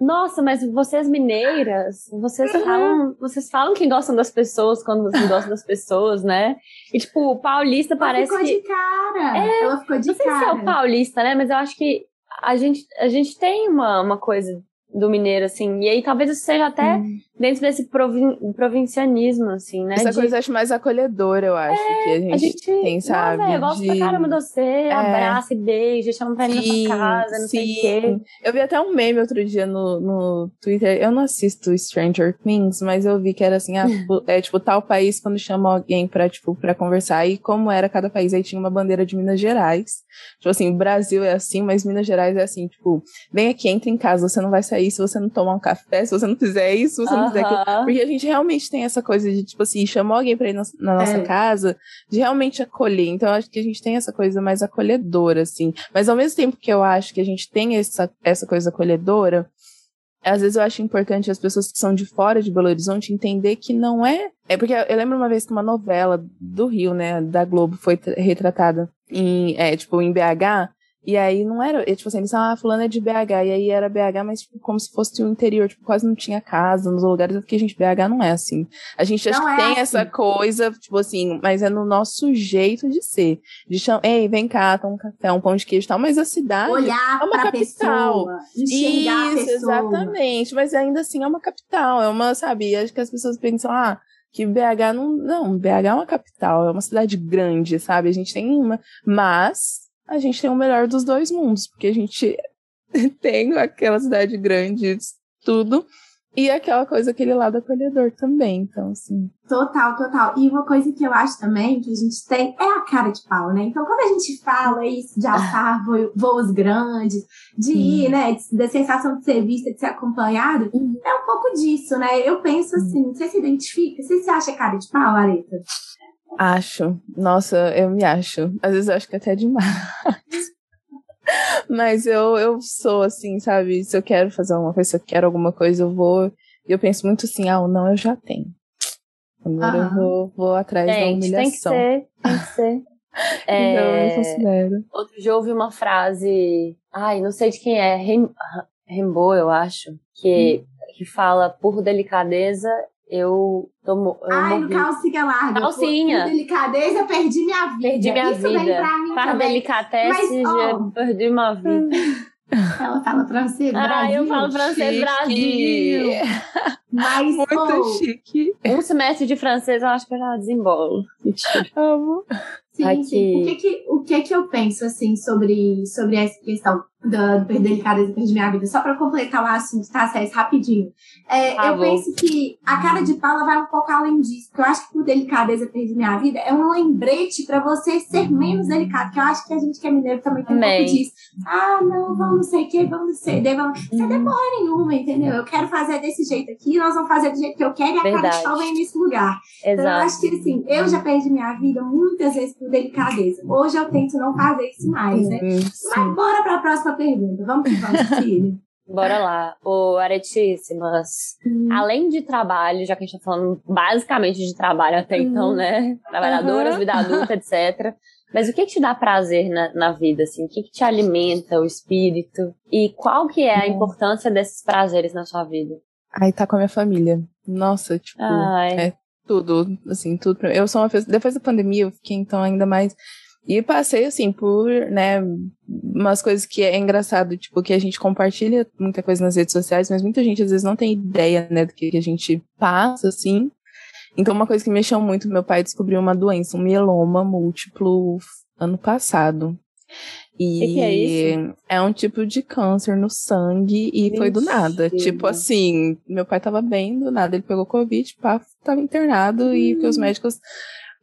Nossa, mas vocês mineiras, vocês falam, vocês falam que gostam das pessoas quando vocês gostam das pessoas, né? E tipo, o paulista Ela parece ficou que de cara. Ela ficou de não sei cara. se é o paulista, né? Mas eu acho que a gente, a gente tem uma, uma coisa do mineiro, assim. E aí talvez isso seja até Hum. Dentro desse provin, provincianismo, assim, né? Essa De- coisa eu acho mais acolhedora, eu acho, que a gente, a gente tem, sabe? Não, velho, eu gosto de- pra caramba de você, abraça e beija, chama pra ir Sim, na sua casa, não sei o quê. sim. Eu vi até um meme outro dia no, no Twitter. Eu não assisto Stranger Things, mas eu vi que era assim, ah, tipo, é tipo tal país quando chama alguém pra, tipo, pra conversar. E como era cada país, aí tinha uma bandeira de Minas Gerais. Tipo assim, o Brasil é assim, mas Minas Gerais é assim, tipo, vem aqui, entra em casa, você não vai sair se você não tomar um café, se você não fizer isso, você não fizer aquilo. Aham. Porque a gente realmente tem essa coisa de, tipo assim, chamou alguém pra ir na, na nossa É. casa, de realmente acolher. Então, eu acho que a gente tem essa coisa mais acolhedora, assim. Mas ao mesmo tempo que eu acho que a gente tem essa, essa coisa acolhedora, às vezes eu acho importante as pessoas que são de fora de Belo Horizonte entender que não é. É porque eu lembro uma vez que uma novela do Rio, né, da Globo, foi tra- retratada em, é, tipo, em BH. E aí não era, é, tipo assim, eles falavam, ah, fulano é de BH, e aí era BH, mas tipo, como se fosse o interior, tipo, quase não tinha casa nos lugares, porque a gente, BH não é assim. A gente acha Não que é tem assim. essa coisa, tipo assim, mas é no nosso jeito de ser. De chamar, ei, vem cá, toma um café, um pão de queijo e tal, mas a cidade. Olhar é uma capital. pessoa, Isso, exatamente. Mas ainda assim é uma capital. É uma, sabe? Acho que as pessoas pensam, ah, que BH não. Não, BH é uma capital, é uma cidade grande, sabe? A gente tem uma. Mas a gente tem o melhor dos dois mundos, porque a gente tem aquela cidade grande, tudo. E aquela coisa, aquele lado acolhedor também. Então, assim. Total, total. E uma coisa que eu acho também que a gente tem é a cara de pau, né? Então, quando a gente fala isso de alçar vo- voos grandes, de ir, né? Da sensação de ser vista, de ser acompanhado, é um pouco disso, né? Eu penso assim, você se identifica? Você se acha cara de pau, Areta? Acho. Nossa, eu me acho. Às vezes eu acho que até é demais. Mas eu, eu sou assim, sabe? Se eu quero fazer alguma coisa, se eu quero alguma coisa, eu vou. E eu penso muito assim, ah, o não eu já tenho. Agora eu Aham. vou, vou atrás da Gente, humilhação. tem que ser, tem que ser. Então eu É, considero. outro dia eu ouvi uma frase, ai, não sei de quem é, Rimbaud, eu acho, que, que fala, por delicadeza, eu tomo. Eu Ai, no morri. calcinha larga. Calcinha. Por delicadeza, eu perdi minha vida. Perdi minha Isso vem vida. pra mim Para também. delicatesse, Mas, já perdi uma vida. Ela fala francês, Ah, Brasil. eu falo francês Chique. Brasil. Mas, Muito oh, chique. Um semestre de francês eu acho que eu já desembolo. Mentira. Amo. Sim, Aqui. sim. O que que, o que que eu penso, assim, sobre, sobre essa questão da, do perder delicadeza e perder minha vida? Só pra completar o assunto, tá, Cés? Rapidinho. É, Tá eu bom. penso que a cara de pau ela vai um pouco além disso. Porque eu acho que por delicadeza perder minha vida é um lembrete pra você ser menos delicado. Que eu acho que a gente que é mineiro também tem um pouco disso. Ah, não, vamos não sei o que, vamos ceder, vamos... Você é porra nenhuma, entendeu? Eu quero fazer desse jeito aqui, nós vamos fazer do jeito que eu quero e a cara Verdade. de pau vem nesse lugar. Então, eu Exato. acho que assim, eu já perdi minha vida muitas vezes por delicadeza. Hoje eu tento não fazer isso mais, né? Hum, Mas bora pra próxima pergunta. Vamos que vamos. Bora lá. Ô, Aretíssimas. Além de trabalho, já que a gente tá falando basicamente de trabalho até então, né? Trabalhadoras, Uhum. vida adulta, etc. Mas o que, que te dá prazer na, na vida, assim? O que, que te alimenta o espírito? E qual que é a importância desses prazeres na sua vida? Aí tá com a minha família. Nossa, tipo. Ai, é tudo, assim, tudo. Eu sou uma pessoa. Depois da pandemia, eu fiquei então ainda mais. E passei, assim, por, né, umas coisas que é engraçado, tipo, que a gente compartilha muita coisa nas redes sociais, mas muita gente às vezes não tem ideia, né, do que a gente passa, assim. Então, uma coisa que mexeu muito, meu pai descobriu uma doença, um mieloma múltiplo, ano passado. E que que é, isso? é um tipo de câncer no sangue e foi do nada. Mentira. Tipo assim, meu pai tava bem, do nada ele pegou Covid, pá, tava internado e Hum. que os médicos.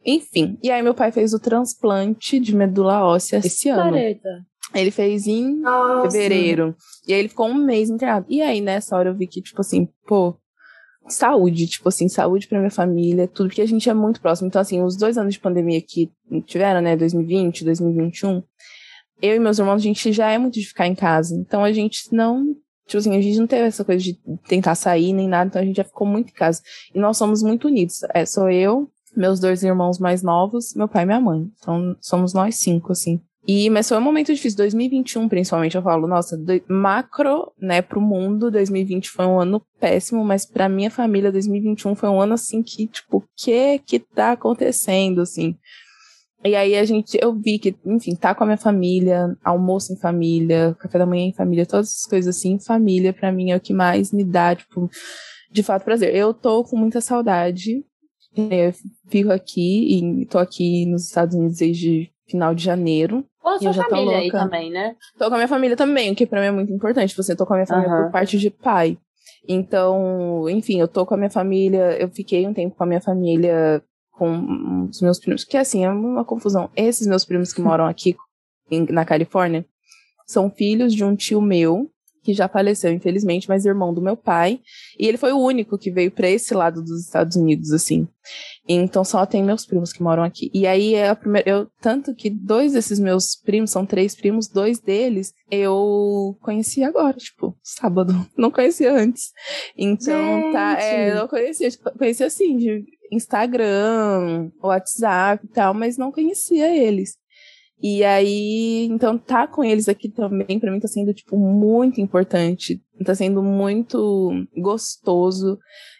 Enfim. E aí meu pai fez o transplante de medula óssea esse ano. Careta. Ele fez em Nossa. fevereiro. E aí ele ficou um mês internado. E aí, nessa hora, eu vi que, tipo assim, pô, saúde, tipo assim, saúde pra minha família, tudo, porque a gente é muito próximo. Então, assim, os dois anos de pandemia que tiveram, né, 2020, 2021, eu e meus irmãos, a gente já é muito de ficar em casa. Então, a gente não, tipo assim, a gente não teve essa coisa de tentar sair nem nada, então a gente já ficou muito em casa. E nós somos muito unidos. É, sou eu, meus dois irmãos mais novos, meu pai e minha mãe. Então, somos nós cinco, assim. E, mas foi um momento difícil, 2021 principalmente, eu falo, nossa, do- macro, né, pro mundo, 2020 foi um ano péssimo, mas pra minha família, 2021 foi um ano, assim, que, tipo, o que que tá acontecendo, assim? E aí a gente, eu vi que, enfim, tá com a minha família, almoço em família, café da manhã em família, todas essas coisas assim, família, pra mim é o que mais me dá, tipo, de fato prazer. Eu tô com muita saudade, eu fico aqui, e tô aqui nos Estados Unidos desde final de janeiro, Ou a sua família aí também, né? Tô com a minha família também, o que pra mim é muito importante. Você tô com a minha família Aham. por parte de pai. Então, enfim, eu tô com a minha família, eu fiquei um tempo com a minha família, com os meus primos, que assim, é uma confusão. Esses meus primos que moram aqui na Califórnia são filhos de um tio meu, que já faleceu, infelizmente, mas irmão do meu pai. E ele foi o único que veio pra esse lado dos Estados Unidos, assim. Então só tem meus primos que moram aqui. E aí é a primeira. Eu, tanto que dois desses meus primos, são três primos, dois deles eu conheci agora, tipo, sábado. Não conhecia antes. Então tá. É, Gente! eu conhecia, tipo, conhecia assim, de Instagram, WhatsApp e tal, mas não conhecia eles. E aí, então tá com eles aqui também, pra mim tá sendo, tipo, muito importante. Tá sendo muito gostoso.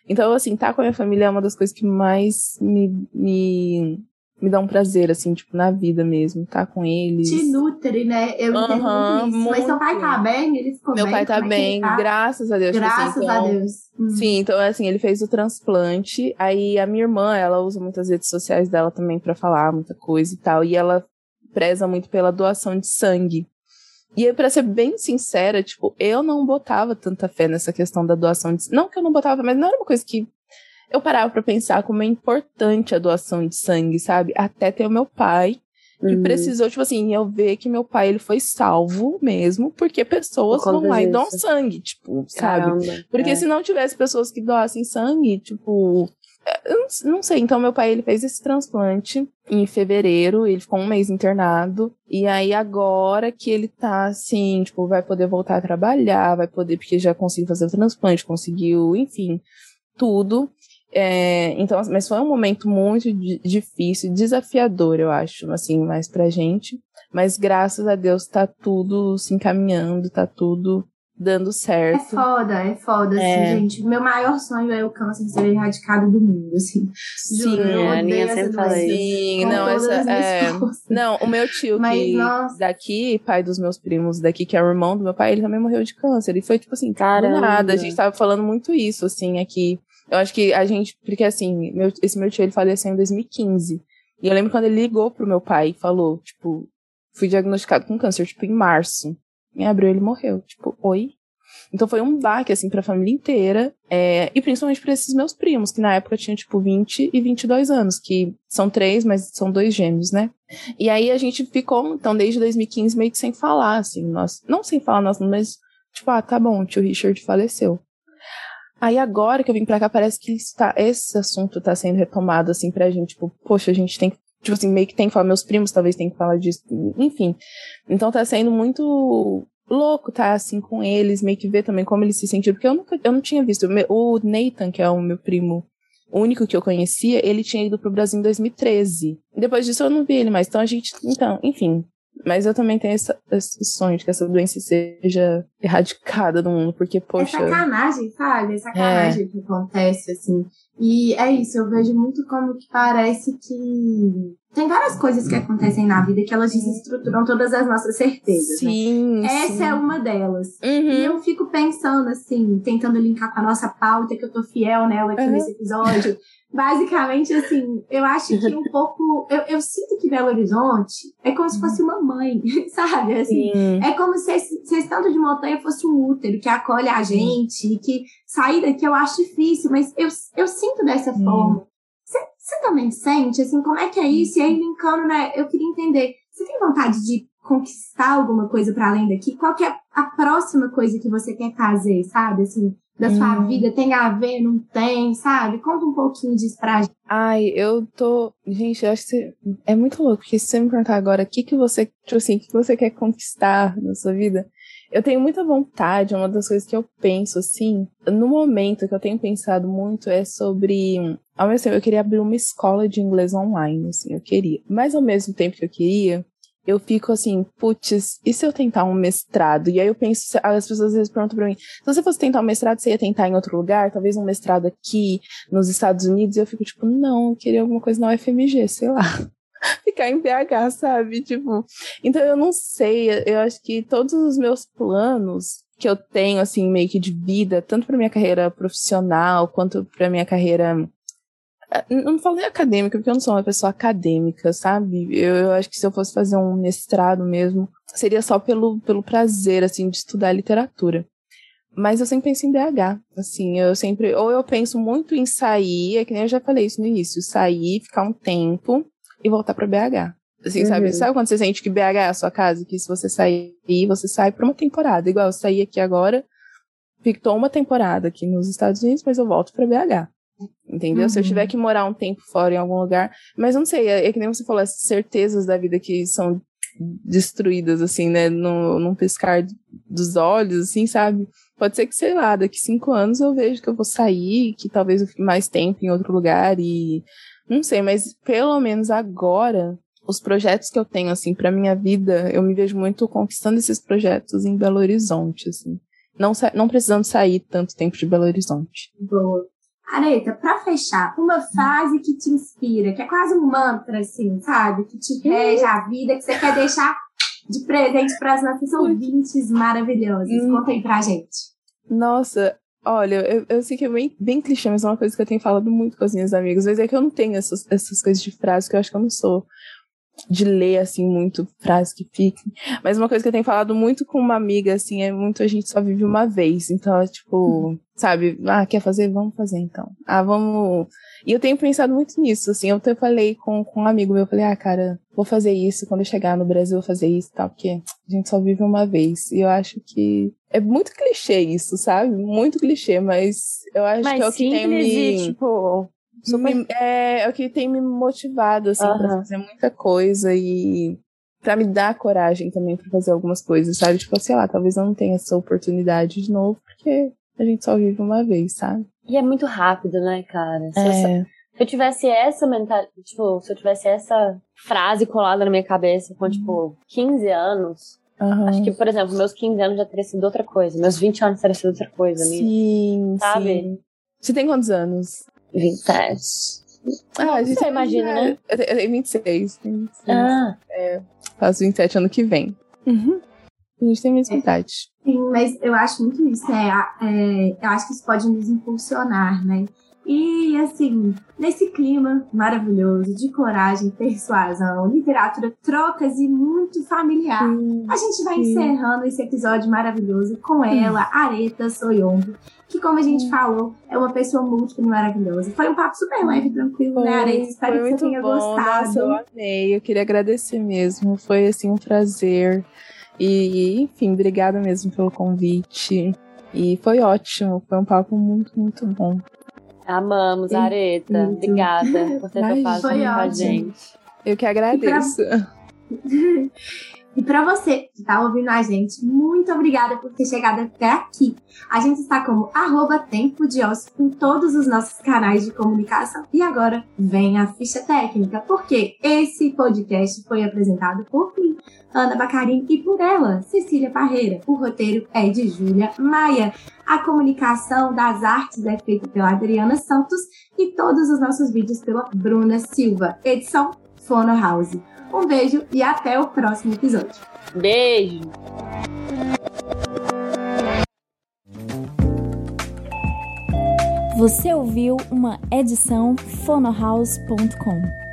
Então, assim, tá com a minha família é uma das coisas que mais me, me, me dá um prazer, assim, tipo, na vida mesmo. Tá com eles. Te nutre, né? Eu entendo Aham, muito isso. Mas seu pai muito. tá bem? Ele ficou Meu bem? pai tá Como é bem, tá? graças a Deus. tipo assim, Graças a então- Deus. Hum. Sim, então assim, ele fez o transplante. Aí a minha irmã, ela usa muitas redes sociais dela também pra falar muita coisa e tal. E ela preza muito pela doação de sangue. E aí, pra ser bem sincera, tipo, eu não botava tanta fé nessa questão da doação de Não que eu não botava, mas não era uma coisa que eu parava pra pensar como é importante a doação de sangue, sabe? Até ter o meu pai, que Uhum. precisou, tipo assim, eu ver que meu pai ele foi salvo mesmo, porque pessoas Por vão lá e dão sangue, tipo, sabe? Caramba. Porque é. se não tivesse pessoas que doassem sangue, tipo. Eu não, sei. Então, meu pai ele fez esse transplante em fevereiro. Ele ficou um mês internado. E aí, agora que ele tá assim, tipo, vai poder voltar a trabalhar, vai poder, porque já conseguiu fazer o transplante, conseguiu, enfim, tudo. É, então, mas foi um momento muito di- difícil, desafiador, eu acho, assim, mais pra gente. Mas graças a Deus tá tudo se encaminhando, tá tudo dando É certo. foda, é foda, É. assim, gente. Meu maior sonho é o câncer ser erradicado do mundo, assim. Juro, eu é, a Aninha essa sempre fala. Sim, Com não, essa é. Não, o meu tio Mas, que nossa. daqui, pai dos meus primos daqui, que é o irmão do meu pai, ele também morreu de câncer. E foi tipo assim, Caramba. do nada. A gente tava falando muito isso, assim, aqui. Eu acho que a gente, porque assim, meu, esse meu tio ele faleceu em 2015. E eu lembro quando ele ligou pro meu pai e falou, tipo, fui diagnosticado com câncer, tipo, em março. Em abril ele morreu. Tipo, oi? Então foi um baque, assim, pra família inteira. é, e principalmente pra esses meus primos, que na época tinham, tipo, 20 e 22 anos, que são três, mas são dois gêmeos, né? E aí a gente ficou, então, desde 2015, meio que sem falar, assim, nós. Não sem falar, nós, mas, tipo, ah, tá bom, o tio Richard faleceu. Aí agora que eu vim pra cá, parece que está, esse assunto tá sendo retomado, assim, pra gente, tipo, poxa, a gente tem que, tipo assim, meio que tem que falar, meus primos talvez tem que falar disso, enfim. Então tá sendo muito louco tá assim com eles, meio que ver também como eles se sentiram, porque eu nunca, eu não tinha visto. O Nathan, que é o meu primo único que eu conhecia, ele tinha ido pro Brasil em 2013. Depois disso eu não vi ele mais. Então a gente, então, enfim. Mas eu também tenho essa- esse sonho de que essa doença seja erradicada do mundo, porque, É poxa. sacanagem, sabe? É sacanagem que acontece, assim. E é isso, eu vejo muito como que parece que tem várias coisas que acontecem na vida que elas desestruturam todas as nossas certezas. Sim. Né? Essa sim. é uma delas. Uhum. E eu fico pensando, assim, tentando linkar com a nossa pauta, que eu tô fiel nela aqui Uhum. nesse episódio. Basicamente, assim, eu acho que um pouco. Eu, eu sinto que Belo Horizonte é como se fosse uma mãe, sabe? Assim, Sim. é como se esse, se esse tanto de montanha fosse um útero que acolhe a gente, e que sair daqui eu acho difícil, mas eu, eu sinto dessa forma. Você também sente, assim, como é que é isso? E aí, linkando, né, eu queria entender, você tem vontade de conquistar alguma coisa para além daqui? Qual que é a próxima coisa que você quer fazer, sabe? Assim, da sua Hum. vida, tem a ver, não tem, sabe? Conta um pouquinho disso pra gente. Ai, eu tô. Gente, eu acho que é muito louco, porque se você me perguntar agora o que, que você, tipo assim, o que você quer conquistar na sua vida, eu tenho muita vontade, uma das coisas que eu penso, assim, no momento que eu tenho pensado muito é sobre. Ao mesmo tempo, eu queria abrir uma escola de inglês online, assim, eu queria. Mas ao mesmo tempo que eu queria, eu fico assim, putz, e se eu tentar um mestrado? E aí eu penso, as pessoas às vezes perguntam pra mim, se você fosse tentar um mestrado, você ia tentar em outro lugar? Talvez um mestrado aqui, nos Estados Unidos? E eu fico tipo, não, eu queria alguma coisa na UFMG, sei lá. Ficar em BH, sabe? Tipo, então eu não sei, eu acho que todos os meus planos que eu tenho, assim, meio que de vida, tanto pra minha carreira profissional, quanto pra minha carreira eu não falo nem acadêmica, porque eu não sou uma pessoa acadêmica, sabe? Eu, eu acho que se eu fosse fazer um mestrado mesmo, seria só pelo, pelo prazer, assim, de estudar literatura. Mas eu sempre penso em BH, assim, eu sempre, ou eu penso muito em sair, é que nem eu já falei isso no início, sair, ficar um tempo e voltar pra BH. Assim, Uhum. sabe? Sabe quando você sente que BH é a sua casa? Que se você sair, você sai pra uma temporada. Igual eu saí aqui agora, ficou uma temporada aqui nos Estados Unidos, mas eu volto pra BH. Entendeu? Se eu Uhum. tiver que morar um tempo fora em algum lugar. Mas não sei, é, é que nem você falou, essas certezas da vida que são destruídas, assim, né? No, num piscar dos olhos, assim, sabe? Pode ser que, sei lá, daqui cinco anos eu vejo que eu vou sair, que talvez eu fique mais tempo em outro lugar e. Não sei, mas pelo menos agora, os projetos que eu tenho, assim, pra minha vida, eu me vejo muito conquistando esses projetos em Belo Horizonte, assim. Não, não precisando sair tanto tempo de Belo Horizonte. Boa. Areta, pra fechar, uma frase que te inspira, que é quase um mantra, assim, sabe? Que te rege a vida, que você quer deixar de presente para as nossas ouvintes maravilhosas. Hum. Conta aí pra gente. Nossa, olha, eu, eu sei que é bem, bem clichê, mas é uma coisa que eu tenho falado muito com as minhas amigas. Mas é que eu não tenho essas, essas coisas de frase, que eu acho que eu não sou de ler, assim, muito frases que fiquem. Mas uma coisa que eu tenho falado muito com uma amiga, assim, é muito a gente só vive uma vez. Então, é tipo, sabe? Ah, quer fazer? Vamos fazer, então. Ah, vamos... E eu tenho pensado muito nisso, assim. Eu até falei com, com um amigo meu, eu falei, ah, cara, vou fazer isso. Quando eu chegar no Brasil, vou fazer isso e tal, porque a gente só vive uma vez. E eu acho que é muito clichê isso, sabe? Muito clichê, mas eu acho que é o Mas que tem me... e, tipo, super me- é, é o que tem me motivado, assim, pra Aham. fazer muita coisa e pra me dar coragem também pra fazer algumas coisas, sabe? Tipo, sei lá, talvez eu não tenha essa oportunidade de novo, porque a gente só vive uma vez, sabe? E é muito rápido, né, cara? Se, eu, É. se eu tivesse essa mentalidade, tipo, se eu tivesse essa frase colada na minha cabeça com, tipo, 15 anos, aham. acho que, por exemplo, meus 15 anos já teria sido outra coisa. Meus 20 anos teria sido outra coisa, né? Sim, Sabe? sim. Você tem quantos anos? 27. Ah, a gente você imagina, já- né? Eu tenho eu tenho 26. tenho 26. Ah, Faço 27 ano que vem. Uhum. A gente tem a mesma idade. Sim, mas eu acho muito isso. É, é, eu acho que isso pode nos impulsionar, né? E, assim, nesse clima maravilhoso de coragem, persuasão, literatura, trocas e muito familiar, a gente vai Sim. encerrando esse episódio maravilhoso com ela, Areta Soyombo, que, como a gente falou, é uma pessoa múltipla e maravilhosa. Foi um papo super leve tranquilo, né, Areta? Espero foi que você tenha bom. gostado. Nossa, eu amei. Eu queria agradecer mesmo. Foi assim um prazer. E, enfim, obrigada mesmo pelo convite. E foi ótimo. Foi um papo muito, muito bom. Amamos, Areta. Muito. Obrigada por ter topado com a gente. Eu que agradeço. E para você que está ouvindo a gente, muito obrigada por ter chegado até aqui. A gente está como arroba Tempo de Ócio em todos os nossos canais de comunicação. E agora vem a ficha técnica, porque esse podcast foi apresentado por mim, Ana Bacarim e por ela, Cecília Parreira. O roteiro é de Júlia Maia. A comunicação das artes é feita pela Adriana Santos e todos os nossos vídeos pela Bruna Silva. Edição Fono House. Um beijo e até o próximo episódio. Beijo! Você ouviu uma edição fonohouse.com.